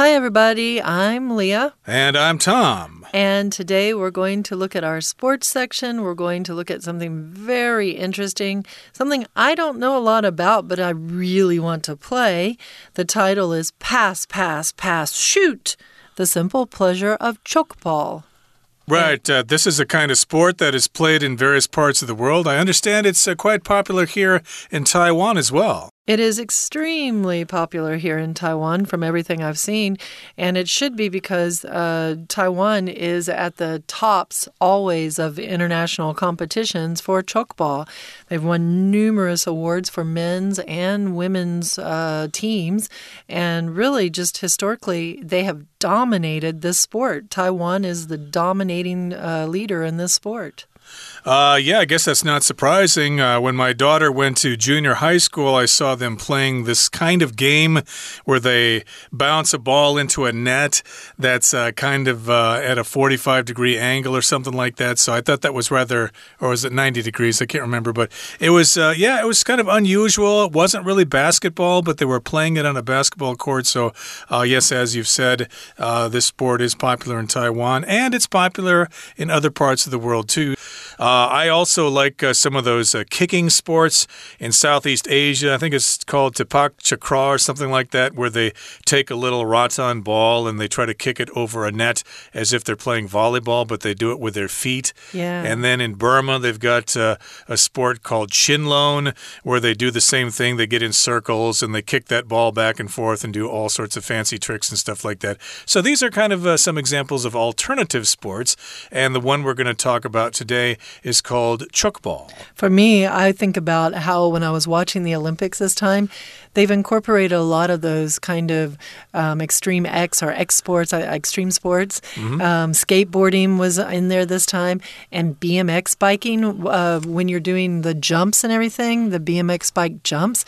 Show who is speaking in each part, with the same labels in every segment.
Speaker 1: Hi, everybody. I'm Leah.
Speaker 2: And I'm Tom.
Speaker 1: And today we're going to look at our sports section. We're going to look at something very interesting, something I don't know a lot about, but I really want to play. The title is Pass, Pass, Pass, Shoot The Simple Pleasure of Tchoukball.
Speaker 2: Right. Uh, this is a kind of sport that is played in various parts of the world. I understand it's uh, quite popular here in Taiwan as well.
Speaker 1: It is extremely popular here in Taiwan from everything I've seen. And it should be because uh, Taiwan is at the tops always of international competitions for Tchoukball. They've won numerous awards for men's and women's uh, teams. And really, just historically, they have dominated this sport. Taiwan is the dominating uh, leader in this sport.
Speaker 2: Uh, yeah, I guess that's not surprising. Uh, when my daughter went to junior high school, I saw them playing this kind of game where they bounce a ball into a net that's uh, kind of uh, at a 45 degree angle or something like that. So I thought that was rather, or was it 90 degrees? I can't remember, but it was, uh, yeah, it was kind of unusual. It wasn't really basketball, but they were playing it on a basketball court. So, uh, yes, as you've said, this sport is popular in Taiwan and it's popular in other parts of the world too. Uh, I also like uh, some of those uh, kicking sports in Southeast Asia. I think it's called Sepak Takraw or something like that, where they take a little rattan ball and they try to kick it over a net as if they're playing volleyball, but they do it with their feet.
Speaker 1: Yeah.
Speaker 2: And then in Burma, they've got uh, a sport called Chinlone, where they do the same thing. They get in circles and they kick that ball back and forth and do all sorts of fancy tricks and stuff like that. So these are kind of uh, some examples of alternative sports. And the one we're going to talk about today is called Tchoukball.
Speaker 1: For me, I think about how when I was watching the Olympics this time, they've incorporated a lot of those kind of um, extreme X or X sports, uh, extreme sports. Mm -hmm. um, skateboarding was in there this time, and BMX biking. Uh, when you're doing the jumps and everything, the BMX bike jumps.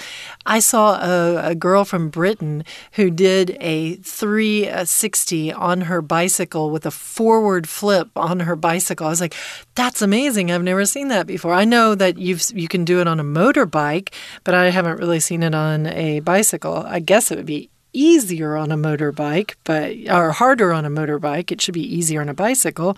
Speaker 1: I saw a, a girl from Britain who did a 360 on her bicycle with a forward flip on her bicycle. I was like, that's amazing. I've never seen that before. I know that you've you can do it on a motorbike, but I haven't really seen it on a bicycle, I guess it would be easier on a motorbike, but or harder on a motorbike. It should be easier on a bicycle.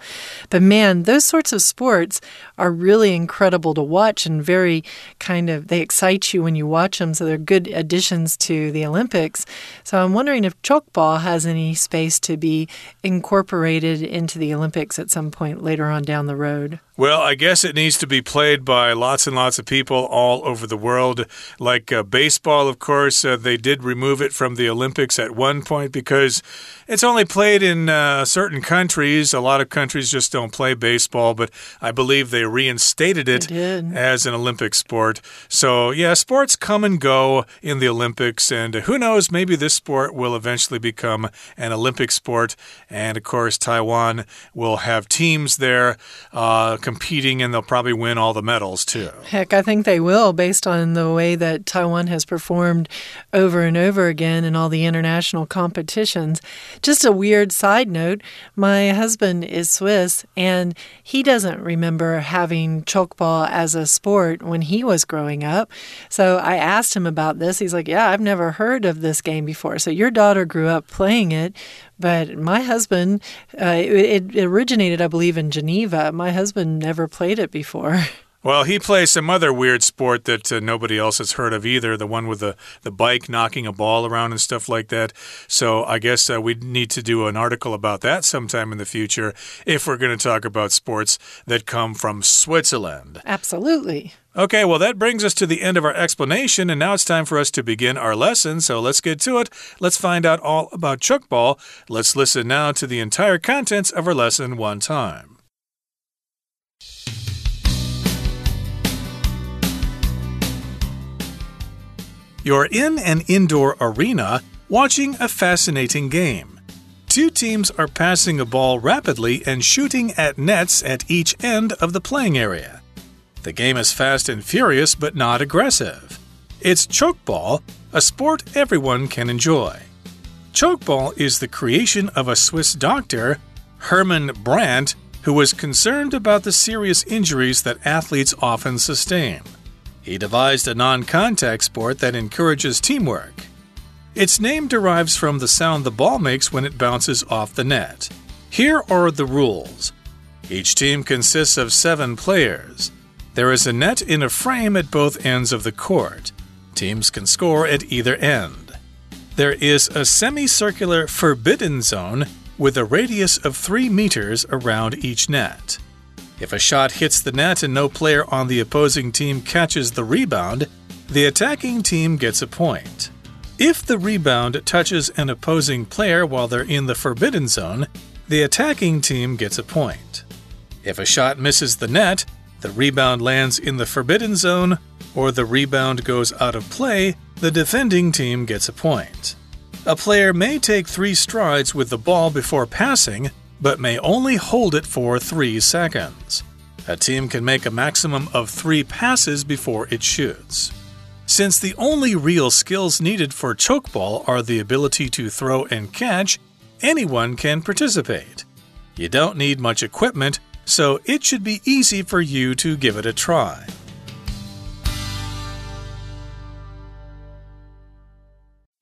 Speaker 1: But man, those sorts of sports are really incredible to watch and very kind of they excite you when you watch them. So they're good additions to the Olympics. So I'm wondering if Tchoukball has any space to be incorporated into the Olympics at some point later on down the road.
Speaker 2: Well, I guess it needs to be played by lots and lots of people all over the world. Like uh, baseball, of course, uh, they did remove it from the Olympics at one point because it's only played in uh, certain countries. A lot of countries just don't play baseball, but I believe they reinstated it as an Olympic sport. So, yeah, sports come and go in the Olympics, and who knows, maybe this sport will eventually become an Olympic sport. And of course, Taiwan will have teams there uh, competing, and they'll probably win all the medals too.
Speaker 1: Heck, I think they will, based on the way that Taiwan has performed over and over again in all the international competitions. Just a weird side note my husband is Swiss, and he doesn't remember having Tchoukball as a sport when he was growing up. So I asked him about this. He's like, Yeah, I've never heard of this game before. So your daughter grew up playing it, but my husband, uh, it, it originated, I believe, in Geneva. My husband never played it before.
Speaker 2: Well, he plays some other weird sport that uh, nobody else has heard of either. The one with the, the bike knocking a ball around and stuff like that. So I guess uh, we need to do an article about that sometime in the future if we're going to talk about sports that come from Switzerland.
Speaker 1: Absolutely.
Speaker 2: Okay, well, that brings us to the end of our explanation, and now it's time for us to begin our lesson. So let's get to it. Let's find out all about Tchoukball. Let's listen now to the entire contents of our lesson one time. You're in an indoor arena watching a fascinating game. Two teams are passing a ball rapidly and shooting at nets at each end of the playing area. The game is fast and furious but not aggressive. It's Tchoukball, a sport everyone can enjoy. Tchoukball is the creation of a Swiss doctor, Hermann Brandt, who was concerned about the serious injuries that athletes often sustain. He devised a non contact sport that encourages teamwork. Its name derives from the sound the ball makes when it bounces off the net. Here are the rules. Each team consists of seven players. There is a net in a frame at both ends of the court. Teams can score at either end. There is a semicircular forbidden zone with a radius of 3 meters around each net. If a shot hits the net and no player on the opposing team catches the rebound, the attacking team gets a point. If the rebound touches an opposing player while they're in the forbidden zone, the attacking team gets a point. If a shot misses the net, the rebound lands in the forbidden zone, or the rebound goes out of play, the defending team gets a point. A player may take three strides with the ball before passing, but may only hold it for three seconds. A team can make a maximum of three passes before it shoots. Since the only real skills needed for Tchoukball are the ability to throw and catch, anyone can participate. You don't need much equipment, so it should be easy for you to give it a try.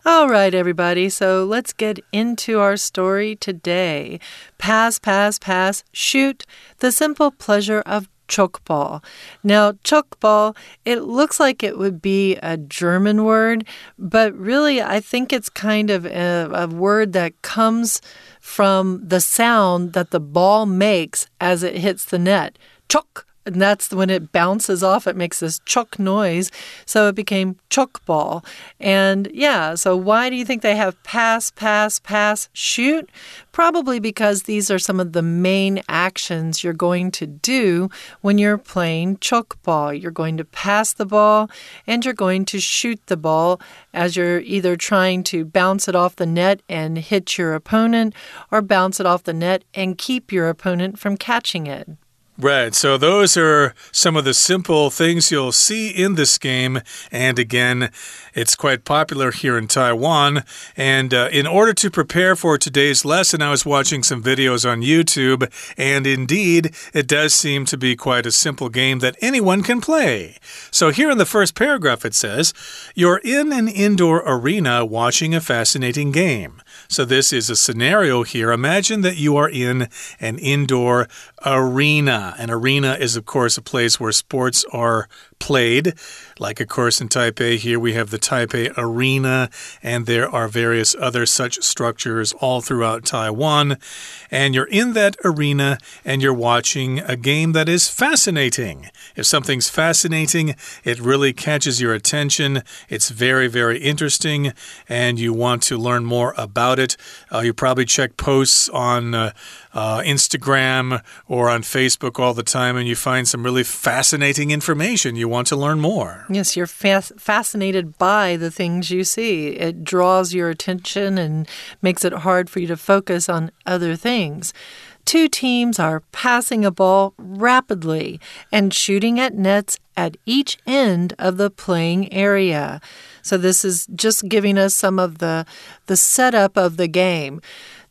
Speaker 1: All right, everybody, so let's get into our story today. Pass, pass, pass, shoot, the simple pleasure of Tchoukball. Now, Tchoukball, it looks like it would be a German word, but really, I think it's kind of a, a word that comes from the sound that the ball makes as it hits the net. Chok and that's when it bounces off, it makes this chuck noise. So it became Tchoukball. And yeah, so why do you think they have pass, pass, pass, shoot? Probably because these are some of the main actions you're going to do when you're playing Tchoukball. You're going to pass the ball and you're going to shoot the ball as you're either trying to bounce it off the net and hit your opponent or bounce it off the net and keep your opponent from catching it.
Speaker 2: Right. So those are some of the simple things you'll see in this game. And again, it's quite popular here in Taiwan. And uh, in order to prepare for today's lesson, I was watching some videos on YouTube. And indeed, it does seem to be quite a simple game that anyone can play. So here in the first paragraph, it says, You're in an indoor arena watching a fascinating game. So this is a scenario here. Imagine that you are in an indoor arena. An arena is, of course, a place where sports are played. Like, of course, in Taipei, here we have the Taipei Arena, and there are various other such structures all throughout Taiwan. And you're in that arena and you're watching a game that is fascinating. If something's fascinating, it really catches your attention. It's very, very interesting, and you want to learn more about it. Uh, you probably check posts on uh, uh, Instagram or on Facebook all the time, and you find some really fascinating information. You want to learn more.
Speaker 1: Yes, you're fascinated by the things you see. It draws your attention and makes it hard for you to focus on other things. Two teams are passing a ball rapidly and shooting at nets at each end of the playing area. So this is just giving us some of the the setup of the game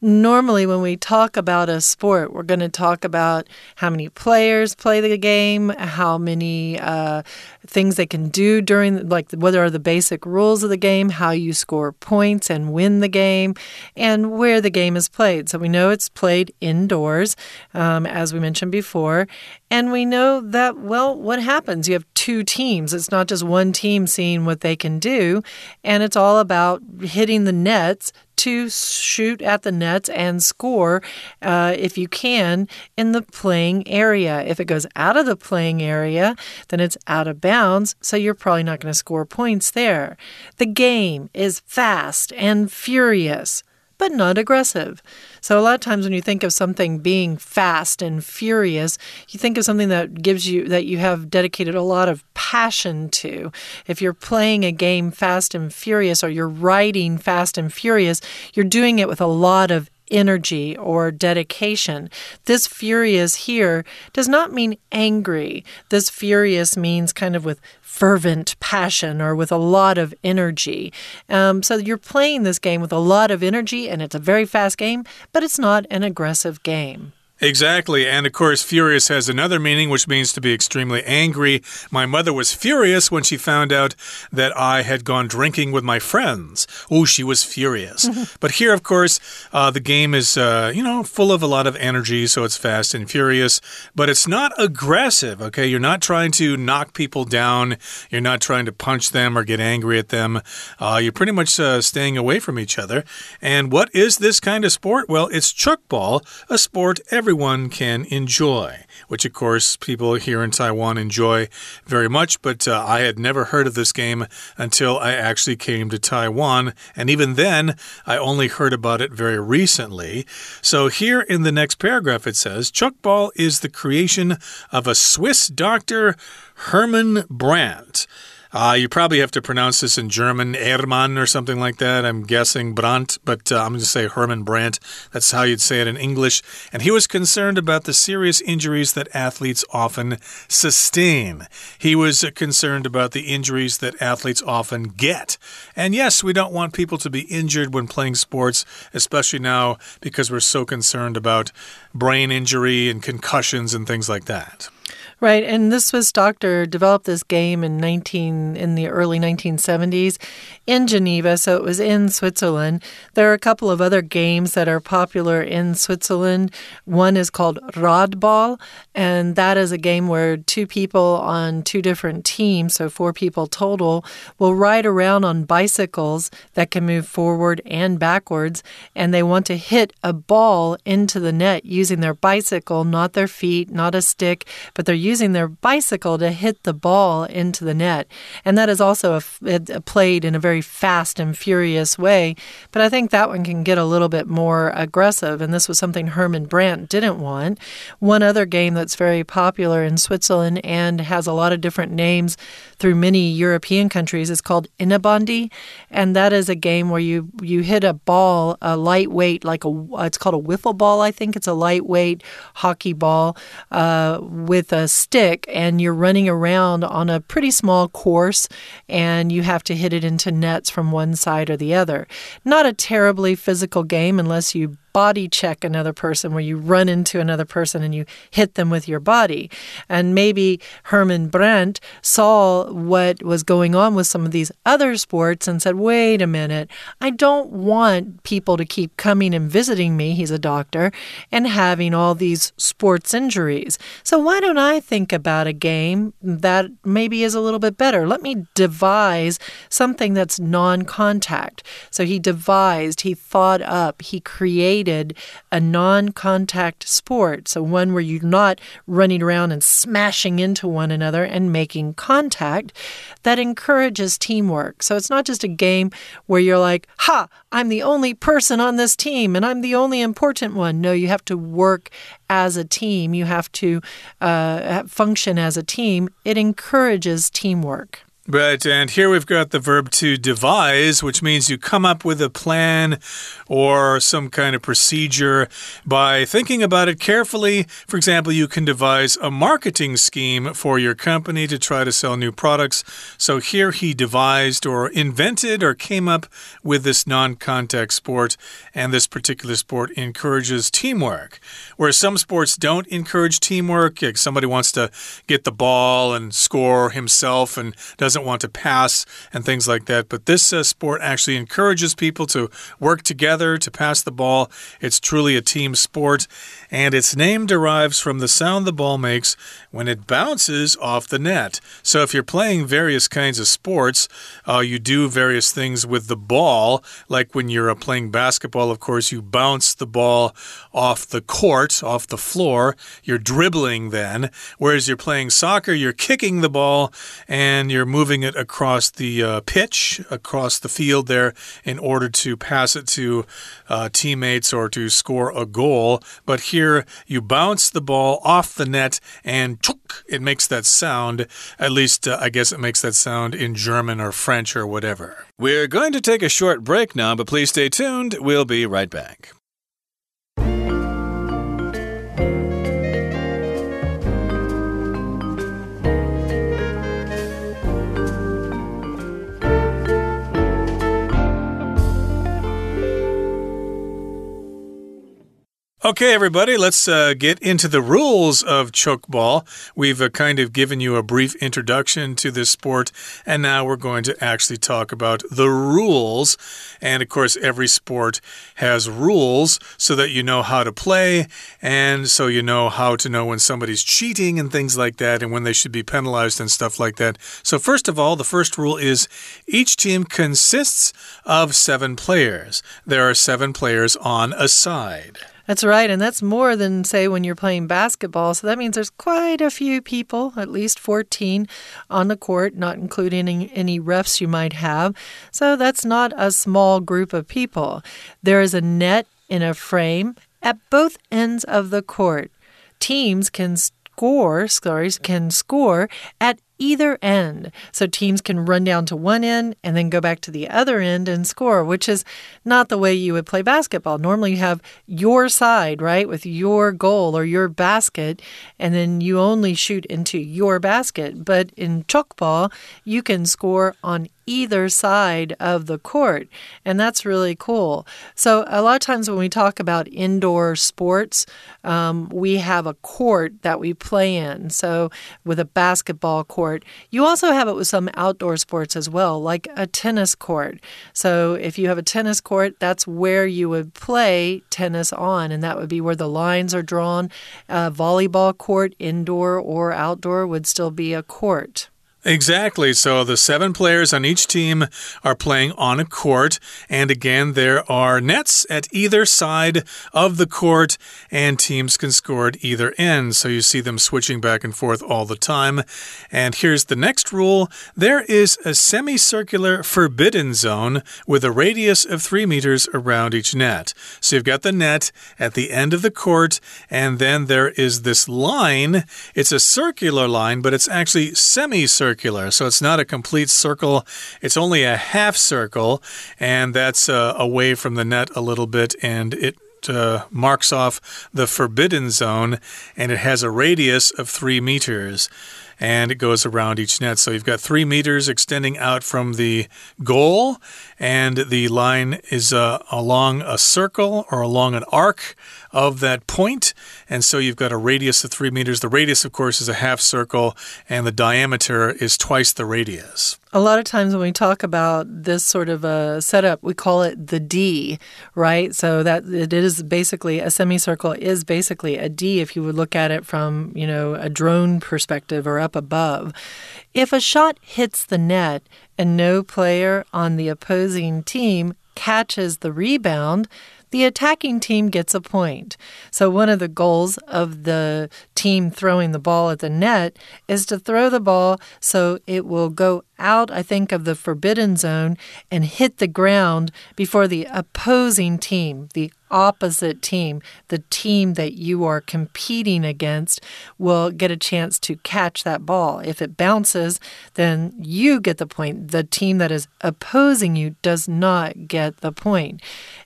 Speaker 1: normally when we talk about a sport, we're going to talk about how many players play the game, how many uh, things they can do during, like what are the basic rules of the game, how you score points and win the game, and where the game is played. So we know it's played indoors, um, as we mentioned before, and we know that, well, what happens? You have two teams. It's not just one team seeing what they can do, and it's all about hitting the nets to shoot at the nets and score uh, if you can in the playing area. If it goes out of the playing area, then it's out of bounds, so you're probably not going to score points there. The game is fast and furious but not aggressive. So, a lot of times when you think of something being fast and furious, you think of something that gives you, that you have dedicated a lot of passion to. If you're playing a game fast and furious or you're writing fast and furious, you're doing it with a lot of energy or dedication. This furious here does not mean angry. This furious means kind of with fervent passion or with a lot of energy. Um, so you're playing this game with a lot of energy, and it's a very fast game, but it's not an aggressive game.
Speaker 2: Exactly. And of course, furious has another meaning, which means to be extremely angry. My mother was furious when she found out that I had gone drinking with my friends. Oh, she was furious. but here, of course, uh, the game is, uh, you know, full of a lot of energy, so it's fast and furious, but it's not aggressive, okay? You're not trying to knock people down, you're not trying to punch them or get angry at them. Uh, you're pretty much uh, staying away from each other. And what is this kind of sport? Well, it's Tchoukball, a sport every everyone can enjoy, which, of course, people here in Taiwan enjoy very much. But uh, I had never heard of this game until I actually came to Taiwan. And even then, I only heard about it very recently. So here in the next paragraph, it says Tchoukball is the creation of a Swiss doctor, Herman Brandt. Uh, you probably have to pronounce this in German, Hermann or something like that. I'm guessing Brandt, but uh, I'm going to say Herman Brandt. That's how you'd say it in English. And he was concerned about the serious injuries that athletes often sustain. He was uh, concerned about the injuries that athletes often get. And yes, we don't want people to be injured when playing sports, especially now because we're so concerned about brain injury and concussions and things like that.
Speaker 1: Right, and this Swiss doctor developed this game in 19 in the early 1970s in Geneva, so it was in Switzerland. There are a couple of other games that are popular in Switzerland. One is called Radball, and that is a game where two people on two different teams, so four people total, will ride around on bicycles that can move forward and backwards, and they want to hit a ball into the net using their bicycle, not their feet, not a stick, but they're using their bicycle to hit the ball into the net. And that is also a, a uh, played in a very fast and furious way. But I think that one can get a little bit more aggressive. And this was something Herman Brandt didn't want. One other game that's very popular in Switzerland and has a lot of different names through many European countries is called Innebandy. And that is a game where you, you hit a ball, a lightweight, like a, it's called a wiffle ball, I think. It's a lightweight hockey ball uh, with a stick and you're running around on a pretty small course and you have to hit it into nets from one side or the other. Not a terribly physical game unless you body check another person where you run into another person and you hit them with your body. And maybe Herman Brandt saw what was going on with some of these other sports and said, wait a minute, I don't want people to keep coming and visiting me, he's a doctor, and having all these sports injuries. So why don't I think about a game that maybe is a little bit better? Let me devise something that's non contact. So he devised, he thought up, he created created a non contact sport. So, one where you're not running around and smashing into one another and making contact that encourages teamwork. So, it's not just a game where you're like, ha, I'm the only person on this team and I'm the only important one. No, you have to work as a team, you have to uh, function as a team. It encourages teamwork.
Speaker 2: But, and here we've got the verb to devise, which means you come up with a plan or some kind of procedure by thinking about it carefully. For example, you can devise a marketing scheme for your company to try to sell new products. So here he devised or invented or came up with this non contact sport, and this particular sport encourages teamwork. Whereas some sports don't encourage teamwork, like somebody wants to get the ball and score himself and doesn't doesn't want to pass and things like that. But this uh, sport actually encourages people to work together to pass the ball. It's truly a team sport, and its name derives from the sound the ball makes when it bounces off the net. So if you're playing various kinds of sports, uh, you do various things with the ball. Like when you're uh, playing basketball, of course, you bounce the ball off the court, off the floor. You're dribbling then. Whereas you're playing soccer, you're kicking the ball and you're moving moving it across the uh, pitch, across the field there, in order to pass it to uh, teammates or to score a goal. But here you bounce the ball off the net and it makes that sound. At least, uh, I guess it makes that sound in German or French or whatever. We're going to take a short break now, but please stay tuned. We'll be right back. Okay, everybody, let's uh, get into the rules of Tchoukball. We've uh, kind of given you a brief introduction to this sport, and now we're going to actually talk about the rules. And of course, every sport has rules so that you know how to play, and so you know how to know when somebody's cheating and things like that, and when they should be penalized and stuff like that. So, first of all, the first rule is each team consists of seven players. There are seven players on a side.
Speaker 1: That's right. And that's more than, say, when you're playing basketball. So that means there's quite a few people, at least 14 on the court, not including any, refs you might have. So that's not a small group of people. There is a net in a frame at both ends of the court. Teams can score, sorry, can score at either end. So teams can run down to one end and then go back to the other end and score, which is not the way you would play basketball. Normally you have your side, right, with your goal or your basket, and then you only shoot into your basket. But in Tchoukball, you can score on either side of the court. And that's really cool. So, a lot of times when we talk about indoor sports, um, we have a court that we play in. So, with a basketball court, you also have it with some outdoor sports as well, like a tennis court. So, if you have a tennis court, that's where you would play tennis on, and that would be where the lines are drawn. A volleyball court, indoor or outdoor, would still be a court.
Speaker 2: Exactly. So the seven players on each team are playing on a court. And again, there are nets at either side of the court, and teams can score at either end. So you see them switching back and forth all the time. And here's the next rule there is a semicircular forbidden zone with a radius of three meters around each net. So you've got the net at the end of the court, and then there is this line. It's a circular line, but it's actually semicircular circular. So it's not a complete circle, it's only a half circle, and that's uh, away from the net a little bit, and it uh, marks off the forbidden zone, and it has a radius of three meters and it goes around each net. So you've got three meters extending out from the goal, and the line is uh, along a circle or along an arc of that point. And so you've got a radius of three meters. The radius, of course, is a half circle, and the diameter is twice the radius.
Speaker 1: A lot of times when we talk about this sort of a setup, we call it the D, right? So that it is basically a semicircle is basically a D if you would look at it from, you know, a drone perspective or up above. If a shot hits the net and no player on the opposing team catches the rebound, the attacking team gets a point. So, one of the goals of the team throwing the ball at the net is to throw the ball so it will go out, I think, of the forbidden zone and hit the ground before the opposing team, the opposite team, the team that you are competing against, will get a chance to catch that ball. If it bounces, then you get the point. The team that is opposing you does not get the point.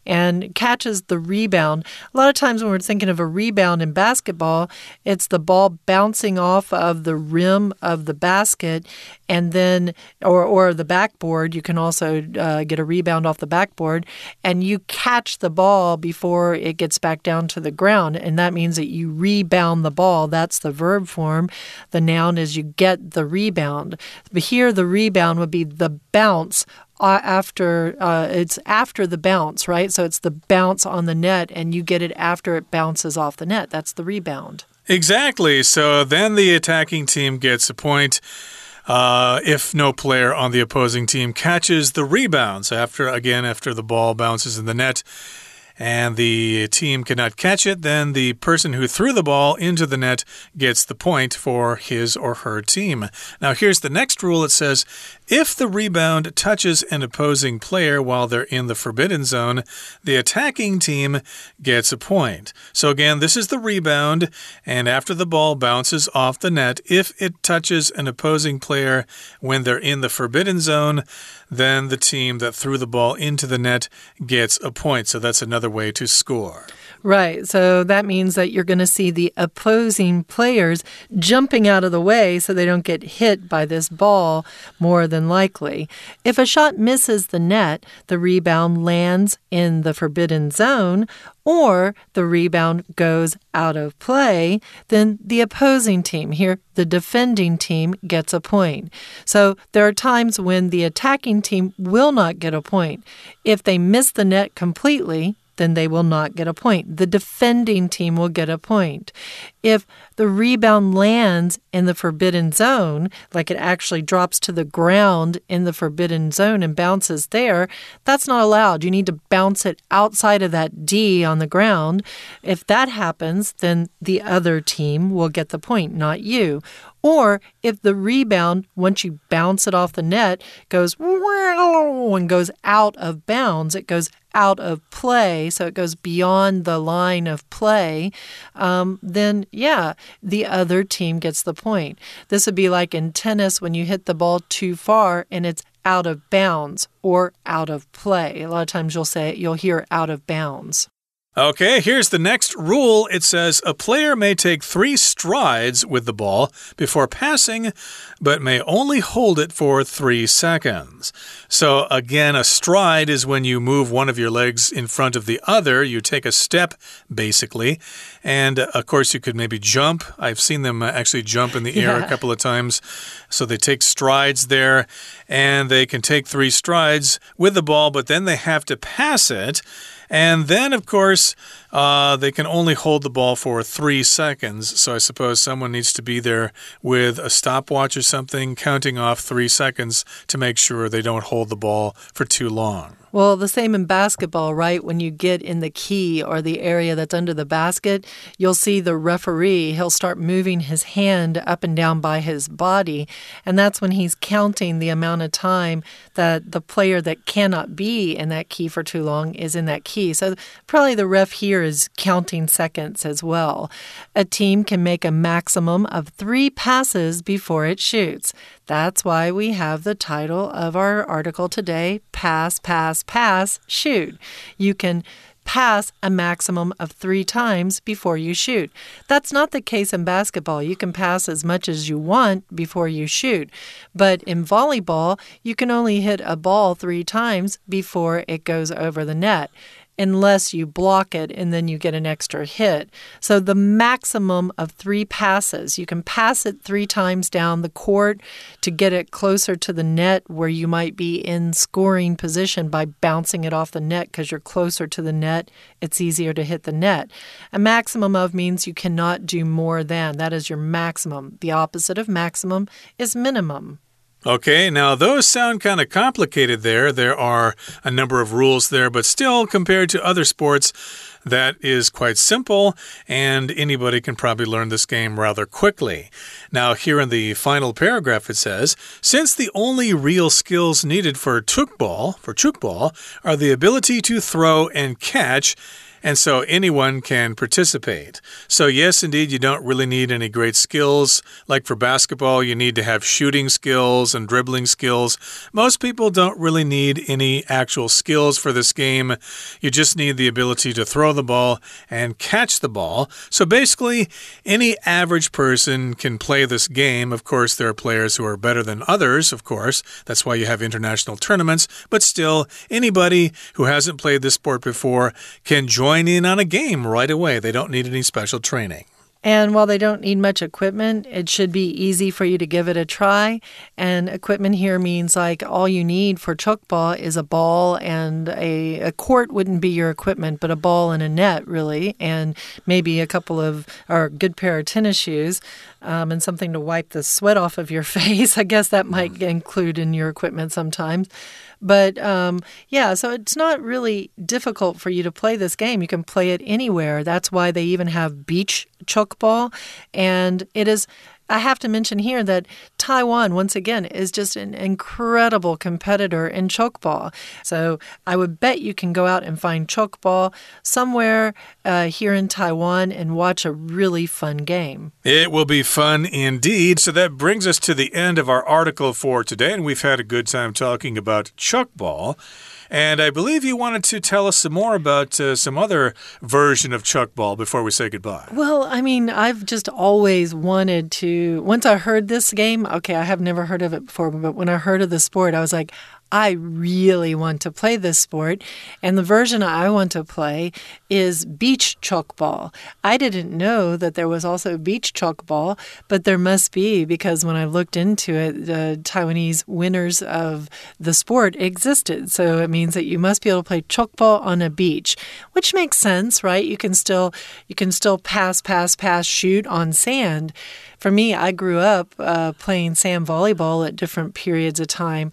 Speaker 1: And catches the rebound. A lot of times when we're thinking of a rebound in basketball, it's the ball bouncing off of the rim of the basket and then or or the backboard. You can also uh, get a rebound off the backboard, and you catch the ball before it gets back down to the ground, and that means that you rebound the ball. That's the verb form. The noun is you get the rebound. But here, the rebound would be the bounce uh, after uh, it's after the bounce, right? So it's the bounce on the net, and you get it after it bounces off the net. That's the rebound.
Speaker 2: Exactly. So then the attacking team gets a point. Uh, if no player on the opposing team catches the rebounds after again after the ball bounces in the net and the team cannot catch it, then the person who threw the ball into the net gets the point for his or her team. Now, here's the next rule it says if the rebound touches an opposing player while they're in the forbidden zone, the attacking team gets a point. So, again, this is the rebound, and after the ball bounces off the net, if it touches an opposing player when they're in the forbidden zone, then the team that threw the ball into the net gets a point. So, that's another way to score.
Speaker 1: Right. So that means that you're going to see the opposing players jumping out of the way so they don't get hit by this ball more than likely. If a shot misses the net, the rebound lands in the forbidden zone or the rebound goes out of play, then the opposing team, here the defending team, gets a point. So there are times when the attacking team will not get a point. If they miss the net completely, then they will not get a point. The defending team will get a point. If the rebound lands in the forbidden zone, like it actually drops to the ground in the forbidden zone and bounces there, that's not allowed. You need to bounce it outside of that D on the ground. If that happens, then the other team will get the point, not you. Or if the rebound, once you bounce it off the net, goes and goes out of bounds, it goes out of play, so it goes beyond the line of play, um, then yeah, the other team gets the point. This would be like in tennis when you hit the ball too far and it's out of bounds or out of play. A lot of times you'll say you'll hear out of bounds.
Speaker 2: Okay, here's the next rule. It says a player may take three strides with the ball before passing, but may only hold it for three seconds. So, again, a stride is when you move one of your legs in front of the other. You take a step, basically. And uh, of course, you could maybe jump. I've seen them uh, actually jump in the yeah. air a couple of times. So, they take strides there, and they can take three strides with the ball, but then they have to pass it. And then, of course, uh, they can only hold the ball for three seconds. So I suppose someone needs to be there with a stopwatch or something, counting off three seconds to make sure they don't hold the ball for too long.
Speaker 1: Well, the same in basketball, right? When you get in the key or the area that's under the basket, you'll see the referee, he'll start moving his hand up and down by his body. And that's when he's counting the amount of time that the player that cannot be in that key for too long is in that key. So probably the ref here is counting seconds as well. A team can make a maximum of three passes before it shoots. That's why we have the title of our article today Pass, Pass, Pass, Shoot. You can pass a maximum of three times before you shoot. That's not the case in basketball. You can pass as much as you want before you shoot. But in volleyball, you can only hit a ball three times before it goes over the net unless you block it and then you get an extra hit. So the maximum of three passes, you can pass it three times down the court to get it closer to the net where you might be in scoring position by bouncing it off the net because you're closer to the net. It's easier to hit the net. A maximum of means you cannot do more than. That is your maximum. The opposite of maximum is minimum.
Speaker 2: Okay, now those sound kind of complicated there. There are a number of rules there, but still, compared to other sports, that is quite simple, and anybody can probably learn this game rather quickly. Now, here in the final paragraph, it says Since the only real skills needed for Tchoukball, for Tchoukball, are the ability to throw and catch, and so anyone can participate. So, yes, indeed, you don't really need any great skills. Like for basketball, you need to have shooting skills and dribbling skills. Most people don't really need any actual skills for this game. You just need the ability to throw the ball and catch the ball. So, basically, any average person can play this game. Of course, there are players who are better than others, of course. That's why you have international tournaments. But still, anybody who hasn't played this sport before can join join in on a game right away. They don't need any special training.
Speaker 1: And while they don't need much equipment, it should be easy for you to give it a try. And equipment here means like all you need for Tchoukball is a ball and a, a court wouldn't be your equipment, but a ball and a net, really, and maybe a couple of or a good pair of tennis shoes um, and something to wipe the sweat off of your face. I guess that might mm. include in your equipment sometimes. But um, yeah, so it's not really difficult for you to play this game. You can play it anywhere. That's why they even have beach Tchoukball, and it is I have to mention here that Taiwan, once again, is just an incredible competitor in Tchoukball. So I would bet you can go out and find Tchoukball somewhere uh, here in Taiwan and watch a really fun game.
Speaker 2: It will be fun indeed. So that brings us to the end of our article for today, and we've had a good time talking about Tchoukball. And I believe you wanted to tell us some more about uh, some other version of Tchoukball before we say goodbye.
Speaker 1: Well, I mean, I've just always wanted to. Once I heard this game, okay, I have never heard of it before, but when I heard of the sport, I was like, I really want to play this sport. And the version I want to play is beach Tchoukball. I didn't know that there was also beach Tchoukball, but there must be because when I looked into it, the Taiwanese winners of the sport existed. So it means that you must be able to play Tchoukball on a beach, which makes sense, right? You can still you can still pass, pass, pass, shoot on sand. For me, I grew up uh, playing sand volleyball at different periods of time.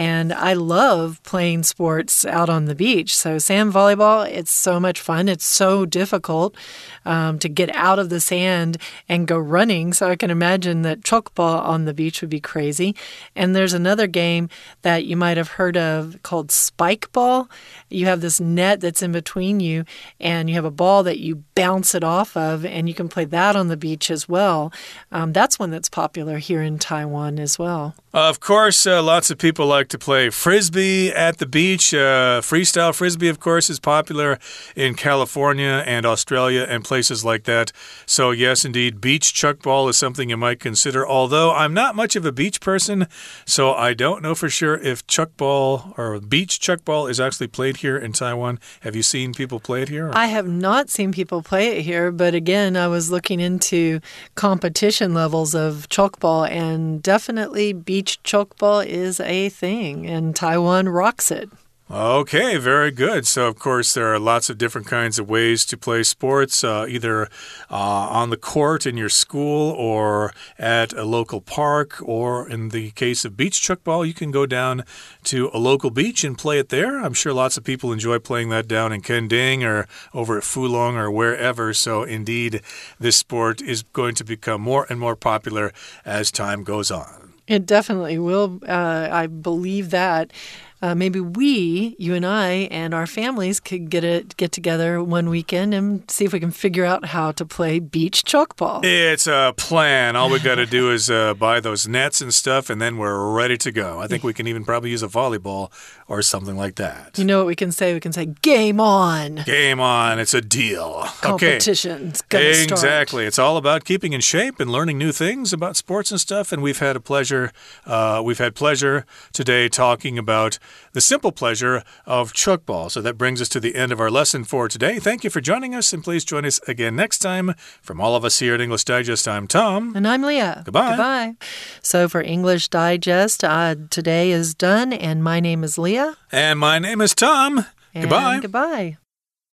Speaker 1: And I love playing sports out on the beach. So, sand volleyball, it's so much fun. It's so difficult um, to get out of the sand and go running. So, I can imagine that Tchoukball on the beach would be crazy. And there's another game that you might have heard of called spike ball. You have this net that's in between you, and you have a ball that you bounce it off of, and you can play that on the beach as well. Um, that's one that's popular here in Taiwan as well.
Speaker 2: Of course, uh, lots of people like to play frisbee at the beach. Uh, freestyle frisbee, of course, is popular in California and Australia and places like that. So, yes, indeed, beach Tchoukball is something you might consider. Although I'm not much of a beach person, so I don't know for sure if Tchoukball or beach Tchoukball is actually played here in Taiwan. Have you seen people play it here? Or?
Speaker 1: I have not seen people play it here, but again, I was looking into competition levels of Tchoukball, and definitely beach Tchoukball is a thing, and Taiwan rocks it.
Speaker 2: Okay, very good. So, of course, there are lots of different kinds of ways to play sports, uh, either uh, on the court in your school or at a local park, or in the case of beach Tchoukball, you can go down to a local beach and play it there. I'm sure lots of people enjoy playing that down in Kending or over at Fulong or wherever. So, indeed, this sport is going to become more and more popular as time goes on.
Speaker 1: It definitely will. Uh, I believe that uh, maybe we, you and I, and our families could get it get together one weekend and see if we can figure out how to play beach Tchoukball.
Speaker 2: It's a plan. All we got to do is uh, buy those nets and stuff, and then we're ready to go. I think we can even probably use a volleyball or something like that.
Speaker 1: You know what we can say? We can say "Game on."
Speaker 2: Game on. It's a deal.
Speaker 1: Competition's
Speaker 2: okay. exactly. It's all about keeping in shape and learning new things about sports and stuff. And we've had a pleasure. Uh, we've had pleasure today talking about the simple pleasure of Tchoukball. So that brings us to the end of our lesson for today. Thank you for joining us, and please join us again next time. From all of us here at English Digest, I'm Tom.
Speaker 1: And I'm Leah.
Speaker 2: Goodbye.
Speaker 1: Goodbye. So for English Digest, uh, today is done, and my name is Leah.
Speaker 2: And my name is Tom.
Speaker 1: And
Speaker 2: goodbye.
Speaker 1: Goodbye.